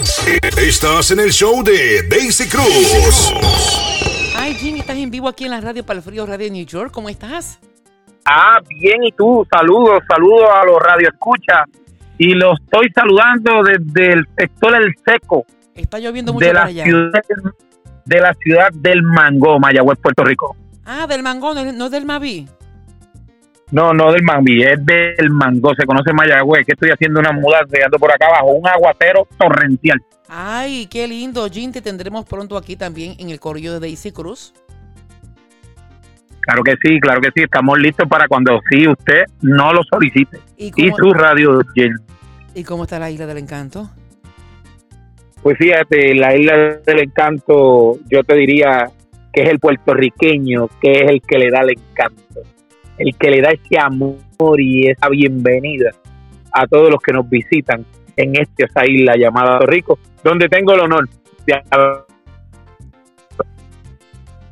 Estás en el show de Daisy Cruz. Ay, Jim, estás en vivo aquí en la radio para el frío Radio New York. ¿Cómo estás? Ah, bien, y tú, saludos, saludos a los radioescuchas. Y los estoy saludando desde el sector El Seco. Está lloviendo mucho de la allá. ciudad de la ciudad del Mango, Mayagüez, Puerto Rico. Ah, del Mangón, no, no del Maví. No, no del Mango, es del Mango, se conoce Mayagüez, que estoy haciendo una mudanza y ando por acá abajo, un aguacero torrencial. Ay, qué lindo. Jim, te tendremos pronto aquí también en el corrillo de Daisy Cruz. Claro que sí, claro que sí, estamos listos para cuando sí usted no lo solicite. ¿Y su radio llena. ¿Y cómo está la isla del encanto? Pues fíjate, la isla del encanto, yo te diría que es el puertorriqueño, que es el que le da el encanto, el que le da ese amor y esa bienvenida a todos los que nos visitan en esta esa isla llamada Puerto Rico, donde tengo el honor de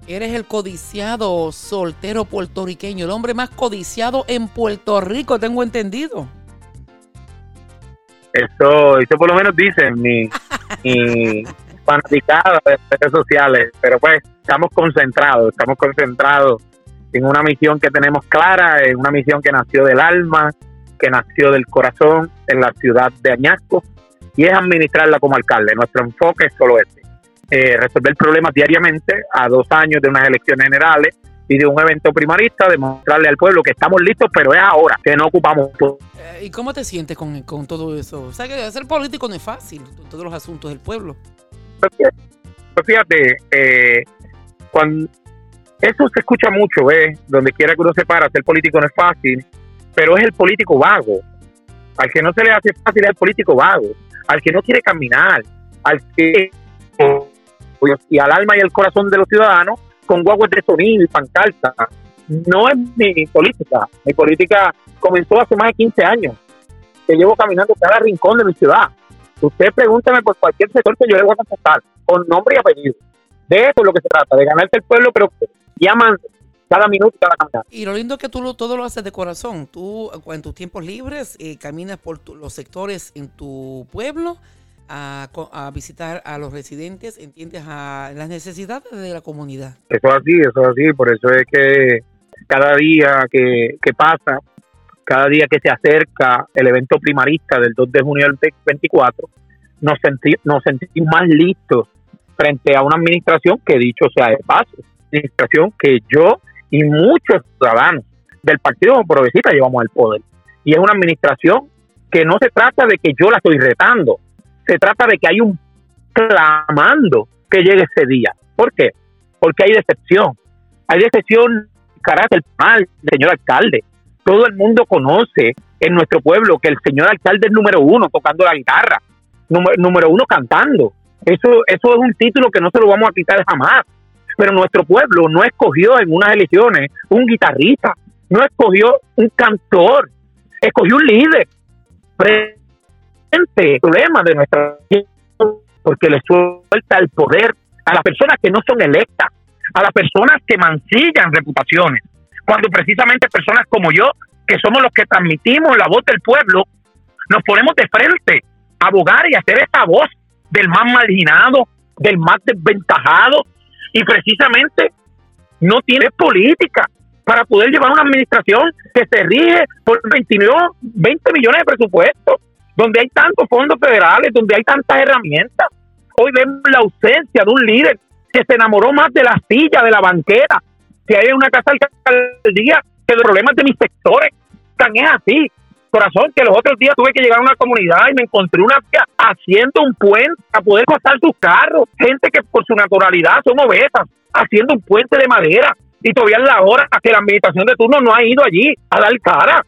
Eres el codiciado soltero puertorriqueño, el hombre más codiciado en Puerto Rico, tengo entendido. Eso, eso por lo menos dicen mi, mi fanaticada de redes sociales, pero pues estamos concentrados, estamos concentrados en una misión que tenemos clara, en una misión que nació del alma, que nació del corazón en la ciudad de Añasco y es administrarla como alcalde. Nuestro enfoque es solo este, eh, resolver problemas diariamente a dos años de unas elecciones generales y de un evento primarista, demostrarle al pueblo que estamos listos, pero es ahora que no ocupamos Eh, ¿Y cómo te sientes con, con todo eso? O sea, que ser político no es fácil, todos los asuntos del pueblo. Pues fíjate, pues fíjate, eh, cuando eso se escucha mucho, ¿ves? Donde quiera que uno se para, ser político no es fácil, pero es el político vago. Al que no se le hace fácil es el político vago. Al que no quiere caminar, al que y al alma y al corazón de los ciudadanos con guaguas de sonido y pancarta. No es mi política. Mi política comenzó hace más de 15 años. Que llevo caminando cada rincón de mi ciudad. Usted pregúntame por cualquier sector que yo le voy a contestar, con nombre y apellido. De eso es lo que se trata, de ganarse el pueblo, pero llaman cada minuto cada caminata. Y lo lindo es que tú lo- todo lo haces de corazón. Tú en tus tiempos libres eh, caminas por tu- los sectores en tu pueblo a, visitar a los residentes, entiendes a las necesidades de la comunidad. Eso es así, eso es así, por eso es que cada día que, que pasa, cada día que se acerca el evento primarista del 2 de junio del 24, nos, senti- nos sentimos más listos frente a una administración que dicho sea de paso, administración que yo y muchos ciudadanos del Partido Progresista llevamos al poder. Y es una administración que no se trata de que yo la estoy retando, se trata de que hay un clamando que llegue ese día. ¿Por qué? Porque hay decepción. Hay decepción carácter mal señor alcalde. Todo el mundo conoce en nuestro pueblo que el señor alcalde es número uno tocando la guitarra, número, número uno cantando. Eso, eso es un título que no se lo vamos a quitar jamás. Pero nuestro pueblo no escogió en unas elecciones un guitarrista, no escogió un cantor, escogió un líder. Frente problema de nuestra porque le suelta el poder a las personas que no son electas, a las personas que mancillan reputaciones, cuando precisamente personas como yo, que somos los que transmitimos la voz del pueblo, nos ponemos de frente a abogar y hacer esa voz del más marginado, del más desventajado, y precisamente no tiene política para poder llevar una administración que se rige por 29, 20 millones de presupuestos, donde hay tantos fondos federales, donde hay tantas herramientas. Hoy vemos la ausencia de un líder que se enamoró más de la silla, de la banqueta, que hay una casa alcaldía que de problemas de mis sectores. Tan es así, corazón, que los otros días tuve que llegar a una comunidad y me encontré una haciendo un puente para poder pasar sus carros. Gente que por su naturalidad son obesas, haciendo un puente de madera. Y todavía es la hora que la administración de turno no ha ido allí a dar cara.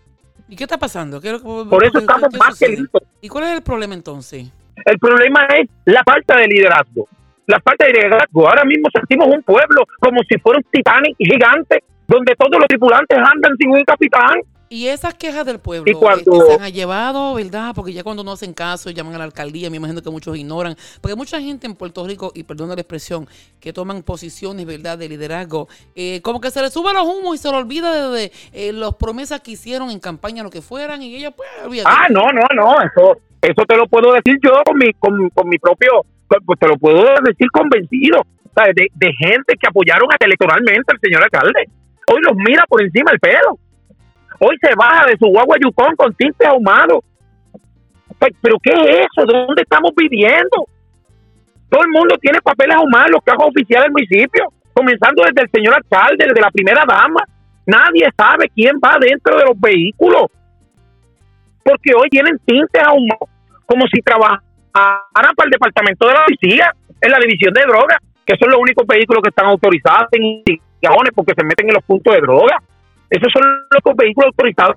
¿Y qué está pasando? ¿Qué es lo que- Por eso estamos qué más que listos. ¿Y cuál es el problema entonces? El problema es la falta de liderazgo. La falta de liderazgo. Ahora mismo sentimos un pueblo como si fuera un Titanic gigante, donde todos los tripulantes andan sin un capitán. Y esas quejas del pueblo cuando- se han llevado, ¿verdad? Porque ya cuando no hacen caso, llaman a la alcaldía, me imagino que muchos ignoran. Porque mucha gente en Puerto Rico, y perdona la expresión, que toman posiciones, ¿verdad?, de liderazgo, eh, como que se les sube los humos y se le olvida de, de, eh, las promesas que hicieron en campaña, lo que fueran, y ella, pues, olvídate. Ah, no, no, no, eso, eso te lo puedo decir yo con mi, con, con mi propio, pues te lo puedo decir convencido, ¿sabes? De, de gente que apoyaron electoralmente al señor alcalde. Hoy los mira por encima del pelo. Hoy se baja de su guagua Yukon con tintes ahumados. Pues, ¿Pero qué es eso? ¿Dónde estamos viviendo? Todo el mundo tiene papeles ahumados, los cajos oficiales del municipio, comenzando desde el señor alcalde, desde la primera dama. Nadie sabe quién va dentro de los vehículos porque hoy tienen tintes ahumados, como si trabajaran para el departamento de la policía, en la división de drogas, que son los únicos vehículos que están autorizados en investigaciones porque se meten en los puntos de droga. Esos son los vehículos autorizados.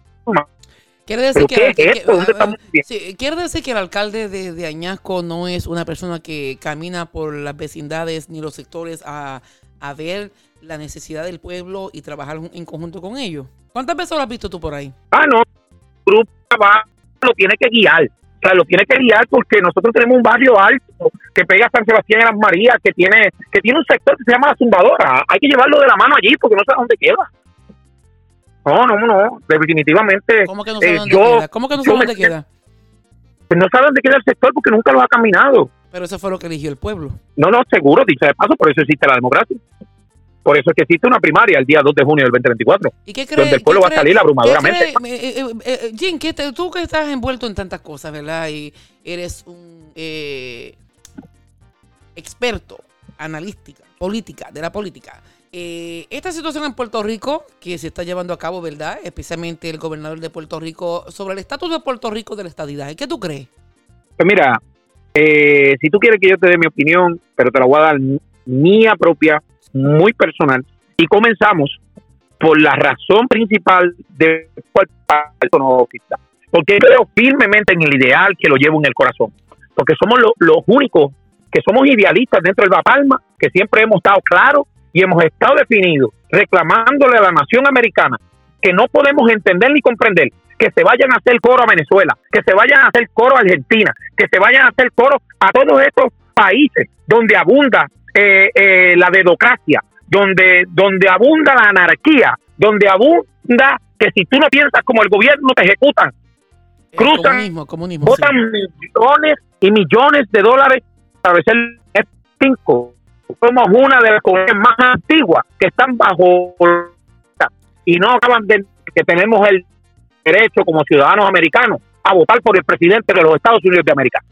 Quiere decir ¿Pero que, es sí, quiere decir que el alcalde de, de Añasco no es una persona que camina por las vecindades ni los sectores a, a ver la necesidad del pueblo y trabajar en conjunto con ellos. ¿Cuántas veces lo has visto tú por ahí? Ah, no, el grupo va, lo tiene que guiar. O sea, lo tiene que guiar porque nosotros tenemos un barrio alto que pega a San Sebastián y Las Marías, que tiene que tiene un sector que se llama La Zumbadora. Hay que llevarlo de la mano allí porque no sé dónde queda. No, no, no, definitivamente. ¿Cómo que no sabe eh, dónde yo- queda? ¿Cómo que no sabe dónde queda? No sabe dónde queda el sector porque nunca lo ha caminado. Pero eso fue lo que eligió el pueblo. No, no, seguro, dice de paso, por eso existe la democracia. Por eso es que existe una primaria el día 2 de junio del 2024. ¿Y qué crees? Donde el pueblo qué va a salir abrumadoramente. qué cree- eh, eh, eh, Jim, ¿qué te- tú que estás envuelto en tantas cosas, ¿verdad? Y eres un eh, experto, analística, política, de la política. Eh, esta situación en Puerto Rico que se está llevando a cabo, ¿verdad? Especialmente el gobernador de Puerto Rico, sobre el estatus de Puerto Rico de la estadidad. ¿Qué tú crees? Pues mira, eh, si tú quieres que yo te dé mi opinión, pero te la voy a dar mía propia, muy personal, y comenzamos por la razón principal de cuál parte no oficial. Porque creo firmemente en el ideal que lo llevo en el corazón. Porque somos lo- los únicos que somos idealistas dentro del Palma, que siempre hemos estado claros y hemos estado definidos, reclamándole a la nación americana que no podemos entender ni comprender que se vayan a hacer coro a Venezuela, que se vayan a hacer coro a Argentina, que se vayan a hacer coro a todos estos países donde abunda eh, eh, la dedocracia, donde, donde abunda la anarquía, donde abunda que si tú no piensas como el gobierno te ejecutan, Cruzan, comunismo, comunismo. sí. votan millones y millones de dólares para ser cinco. Somos una de las comunidades más antiguas que están bajo y no acaban de que tenemos el derecho como ciudadanos americanos a votar por el presidente de los Estados Unidos de América.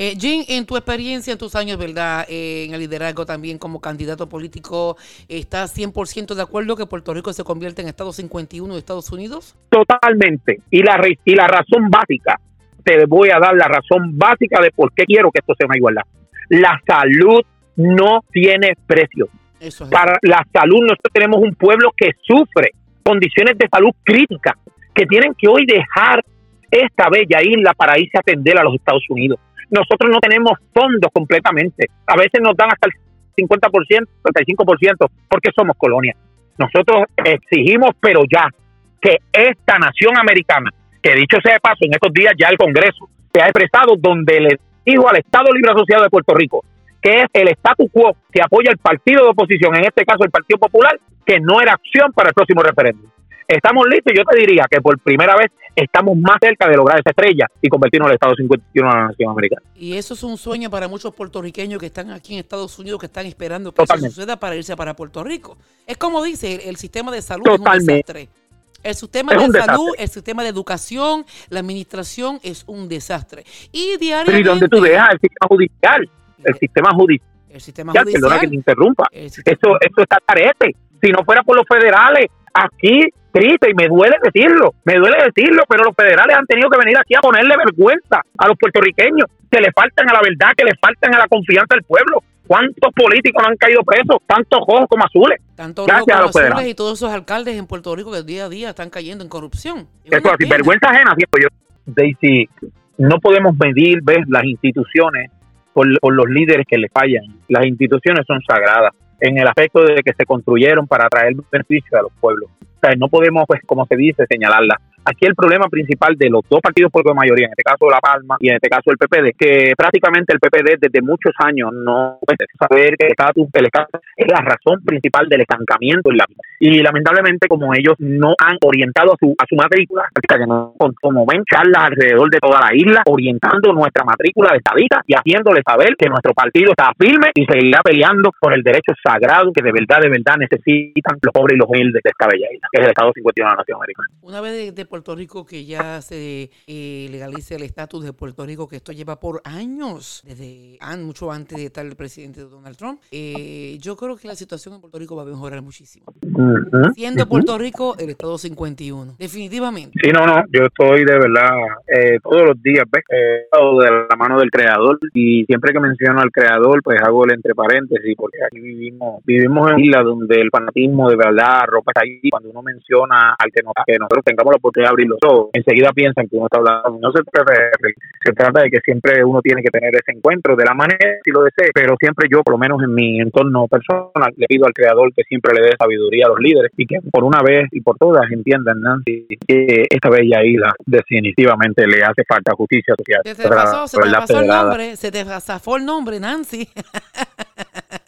Eh, Jim, en tu experiencia, en tus años, ¿verdad? Eh, en el liderazgo también como candidato político, ¿estás 100% de acuerdo que Puerto Rico se convierta en Estado 51 de Estados Unidos? Totalmente. Y la, y la razón básica, te voy a dar la razón básica de por qué quiero que esto sea una igualdad. La salud no tiene precio. Eso es. Para la salud, nosotros tenemos un pueblo que sufre condiciones de salud críticas, que tienen que hoy dejar esta bella isla para irse a atender a los Estados Unidos. Nosotros no tenemos fondos completamente. A veces nos dan hasta el 50%, 35%, porque somos colonia. Nosotros exigimos, pero ya, que esta nación americana, que dicho sea de paso, en estos días ya el Congreso se ha expresado donde le dijo al Estado Libre Asociado de Puerto Rico que es el status quo que apoya el partido de oposición, en este caso el Partido Popular, que no era acción para el próximo referéndum. Estamos listos y yo te diría que por primera vez estamos más cerca de lograr esa estrella y convertirnos en el Estado 51 de la nación americana. Y eso es un sueño para muchos puertorriqueños que están aquí en Estados Unidos, que están esperando que Totalmente. eso suceda para irse para Puerto Rico. Es como dice, el, el sistema de salud Totalmente. es un desastre. El sistema Es de salud, desastre. el sistema de educación, la administración es un desastre. Y Pero diariamente... ¿y dónde tú dejas el sistema judicial? El sistema judicial, El sistema perdona que te interrumpa. Eso, eso está carete. Si no fuera por los federales, aquí, triste, y me duele decirlo, me duele decirlo, pero los federales han tenido que venir aquí a ponerle vergüenza a los puertorriqueños, que le faltan a la verdad, que le faltan a la confianza del pueblo. ¿Cuántos políticos no han caído presos? Tantos rojos como azules. Tanto Gracias Rocco a los Azules federales. y todos esos alcaldes en Puerto Rico que día a día están cayendo en corrupción. Es Eso así, pena. vergüenza ajena, siento yo. Daisy, no podemos medir, ves, las instituciones por, los líderes que le fallan. Las instituciones son sagradas en el aspecto de que se construyeron para traer beneficio a los pueblos. O sea, no podemos, pues, como se dice, señalarlas. Aquí el problema principal de los dos partidos por mayoría, en este caso La Palma y en este caso el PPD, que prácticamente el PPD desde muchos años no puede saber que el estatus, el estatus es la razón principal del estancamiento en la vida. Y lamentablemente como ellos no han orientado a su, a su matrícula, que no, como ven charlas alrededor de toda la isla, orientando nuestra matrícula de estadista y haciéndole saber que nuestro partido está firme y seguirá peleando por el derecho sagrado que de verdad, de verdad necesitan los pobres y los humildes de esta bella isla, que es el Estado 51 de la Nación Americana. Una vez de, Puerto Rico que ya se eh, legalice el estatus de Puerto Rico, que esto lleva por años, desde mucho antes de estar el presidente Donald Trump, eh, yo creo que la situación en Puerto Rico va a mejorar muchísimo. Siendo Puerto Rico el Estado 51, definitivamente. Sí, no, no, yo estoy de verdad eh, todos los días, ¿ves? de la mano del creador y siempre que menciono al creador, pues hago el entre paréntesis, porque aquí vivimos vivimos en una isla donde el fanatismo de verdad ropa está ahí. Cuando uno menciona al que, que nosotros tengamos la oportunidad abrir los ojos, enseguida piensan que uno está hablando. No se trata de, se trata de que siempre uno tiene que tener ese encuentro de la manera si lo desee, pero siempre yo, por lo menos en mi entorno personal, le pido al creador que siempre le dé sabiduría a los líderes y que por una vez y por todas entiendan, Nancy, que esta bella isla definitivamente le hace falta justicia social. Se te pasó, se te pasó el nombre, se te zafó el nombre, Nancy.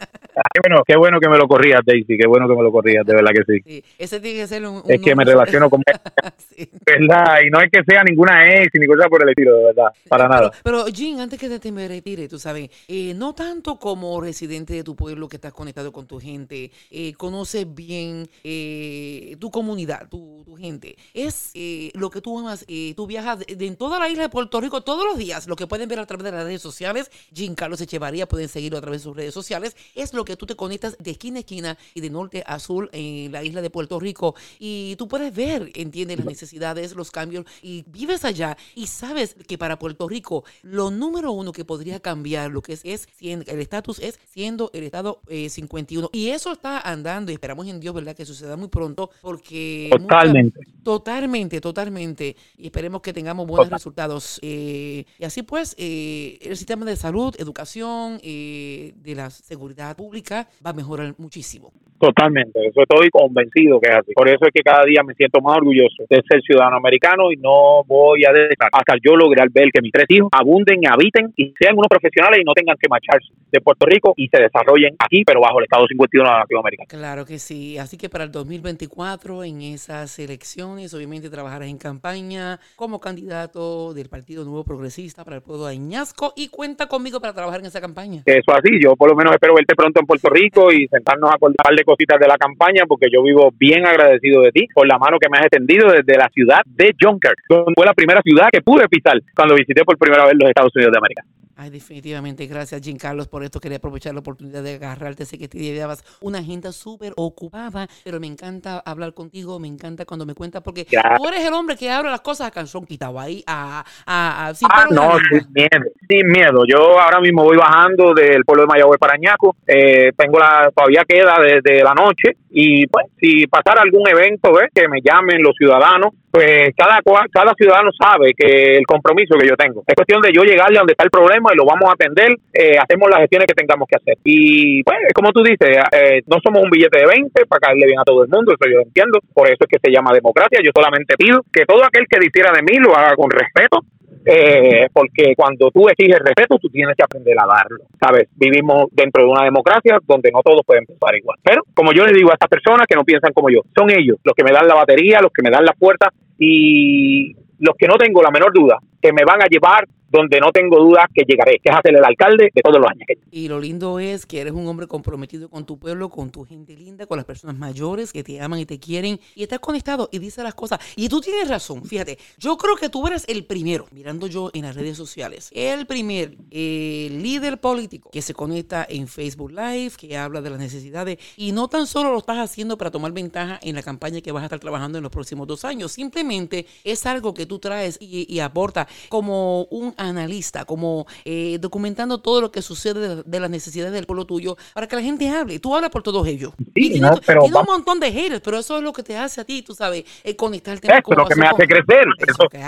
bueno, qué bueno que me lo corrías, Daisy, qué bueno que me lo corrías, de verdad que sí. ese tiene que ser un... es que me relaciono con... ¿Verdad? Y no es que sea ninguna ex ni cosa por el estilo, de verdad, para nada. Pero, Jean, antes que te me retire, tú sabes, eh, no tanto como residente de tu pueblo que estás conectado con tu gente, eh, conoces bien eh, tu comunidad, tu, gente, es lo que tú amas, tú viajas en toda la isla de Puerto Rico todos los días, lo que pueden ver a través de las redes sociales, Jean Carlos Echevarría, pueden seguirlo a través de sus redes sociales, es lo que tú te conectas de esquina a esquina y de norte a sur en la isla de Puerto Rico y tú puedes ver, entiendes las necesidades, los cambios y vives allá y sabes que para Puerto Rico lo número uno que podría cambiar lo que es, es el estatus es siendo el estado 51 eh, y eso está andando y esperamos en Dios, ¿verdad? Que suceda muy pronto porque... Totalmente. totalmente, totalmente y esperemos que tengamos buenos resultados. Eh, y así pues, eh, el sistema de salud, educación, de la seguridad pública va a mejorar muchísimo. Totalmente, eso estoy convencido que es así. Por eso es que cada día me siento más orgulloso de ser ciudadano americano y no voy a dejar hasta yo lograr ver que mis tres hijos abunden, habiten y sean unos profesionales y no tengan que marcharse de Puerto Rico y se desarrollen aquí, pero bajo el Estado 51 de la Nación Americana. Claro que sí. Así que para el 2024, en esas elecciones, obviamente trabajarás en campaña como candidato del Partido Nuevo Progresista para el pueblo de Añasco y cuenta conmigo para trabajar en esa campaña. Eso así, yo por lo menos espero verte pronto en Puerto Rico y sentarnos a acordar de cositas de la campaña porque yo vivo bien agradecido de ti por la mano que me has extendido desde la ciudad de Junker, donde fue la primera ciudad que pude pisar cuando visité por primera vez los Estados Unidos de América. Ay, definitivamente. Gracias, Jim Carlos, por esto. Quería aprovechar la oportunidad de agarrarte. Sé que te llevabas una agenda súper ocupada, pero me encanta hablar contigo. Me encanta cuando me cuentas, porque tú eres el hombre que abre las cosas a calzón quitado ahí, a, a, sin ah, no, sin miedo, sin miedo. Yo ahora mismo voy bajando del pueblo de Mayagüez para Añaco. Eh, tengo la, todavía queda desde la noche y pues si pasara algún evento, ¿ves? que me llamen los ciudadanos, pues cada, cada ciudadano sabe que el compromiso que yo tengo. Es cuestión de yo llegarle a donde está el problema y lo vamos a atender, eh, hacemos las gestiones que tengamos que hacer. Y pues, como tú dices, eh, no somos un billete de 20 para caerle bien a todo el mundo, eso yo entiendo, por eso es que se llama democracia. Yo solamente pido que todo aquel que difiera de mí lo haga con respeto, eh, porque cuando tú exiges respeto, tú tienes que aprender a darlo. ¿Sabes? Vivimos dentro de una democracia donde no todos pueden pensar igual. Pero, como yo les digo a estas personas que no piensan como yo, son ellos los que me dan la batería, los que me dan la puerta y los que no tengo la menor duda que me van a llevar donde no tengo duda que llegaré, que es hacer el alcalde de todos los años. Y lo lindo es que eres un hombre comprometido con tu pueblo, con tu gente linda, con las personas mayores que te aman y te quieren y estás conectado y dices las cosas. Y tú tienes razón, fíjate, yo creo que tú eres el primero, mirando yo en las redes sociales, el primer líder político que se conecta en Facebook Live, que habla de las necesidades y no tan solo lo estás haciendo para tomar ventaja en la campaña que vas a estar trabajando en los próximos dos años, simplemente es algo que tú traes y, y aporta como un analista, como eh, documentando todo lo que sucede de, las necesidades del pueblo tuyo para que la gente hable. Tú hablas por todos ellos. Sí, y pero un montón de haters, pero eso es lo que te hace a ti, tú sabes, eh, conectarte. Eso es lo que me hace crecer.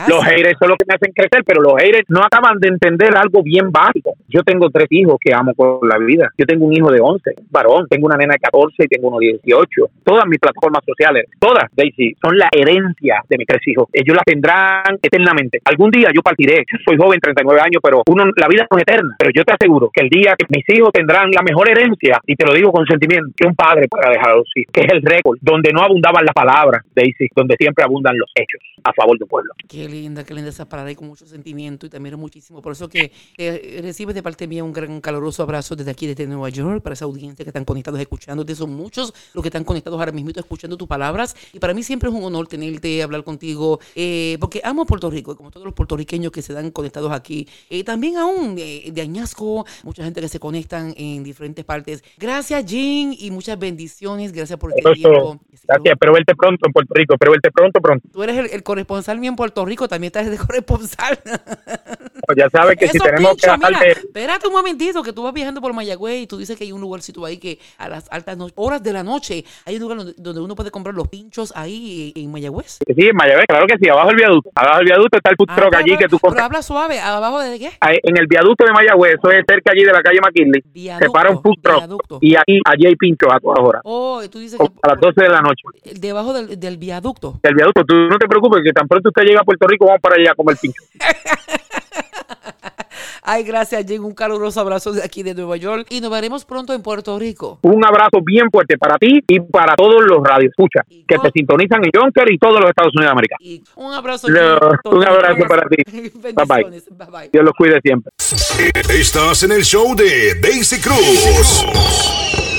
los haters son lo que me hacen crecer, pero los haters no acaban de entender algo bien básico. Yo tengo tres hijos que amo con la vida. Yo tengo un hijo de 11, varón, tengo una nena de 14 y tengo uno de 18. Todas mis plataformas sociales, todas, Daisy, son la herencia de mis tres hijos. Ellos la tendrán eternamente. Algún día yo partiré. Soy joven, 39 años, pero uno, la vida no es eterna. Pero yo te aseguro que el día que mis hijos tendrán la mejor herencia, y te lo digo con sentimiento, que un padre pueda dejar a que es el récord, donde no abundaban las palabras, Daisy, donde siempre abundan los hechos a favor del pueblo. Qué linda, qué linda esa parada y con mucho sentimiento y también muchísimo. Por eso que eh, recibes de parte mía un gran caloroso abrazo desde aquí, desde Nueva York, para esa audiencia que están conectados escuchándote. Son muchos los que están conectados ahora mismo escuchando tus palabras. Y para mí siempre es un honor tenerte, hablar contigo, eh, porque amo Puerto Rico, como todos los puertorriqueños que se dan conectados aquí. Eh, también aún de, de, Añasco, mucha gente que se conectan en diferentes partes. Gracias, Jean, y muchas bendiciones. Gracias por este tiempo. Gracias, espero verte pronto en Puerto Rico, espero verte pronto, pronto. Tú eres el, corresponsal mío en Puerto Rico, también estás de corresponsal. Pues ya sabes que si tenemos que mira, Espérate un momentito, que tú vas viajando por Mayagüez y tú dices que hay un lugarcito ahí que a las altas horas de la noche hay un lugar donde, uno puede comprar los pinchos ahí en Mayagüez. Sí, en Mayagüez, claro que sí, abajo del viaducto. Abajo del viaducto está el food truck allí que tú compras. Pero habla suave, ¿abajo de qué? en el viaducto de Mayagüez, eso es cerca allí de la calle McKinley. Se para un food truck y aquí, allí hay pinchos a todas horas. Oh, tú dices que... A las 12 de la noche. Debajo del, del viaducto. Del viaducto, tú no te preocupes, que tan pronto usted llega a Puerto Rico, vamos para allá a comer pincho. Ay, gracias, Jen. Un caluroso abrazo de aquí de Nueva York y nos veremos pronto en Puerto Rico. Un abrazo bien fuerte para ti y para todos los radioescuchas que te sintonizan en Jonker y todos los Estados Unidos de América. un abrazo. un abrazo para ti. bye, bye. bye bye. Dios los cuide siempre. Estás en el show de Daisy Cruz.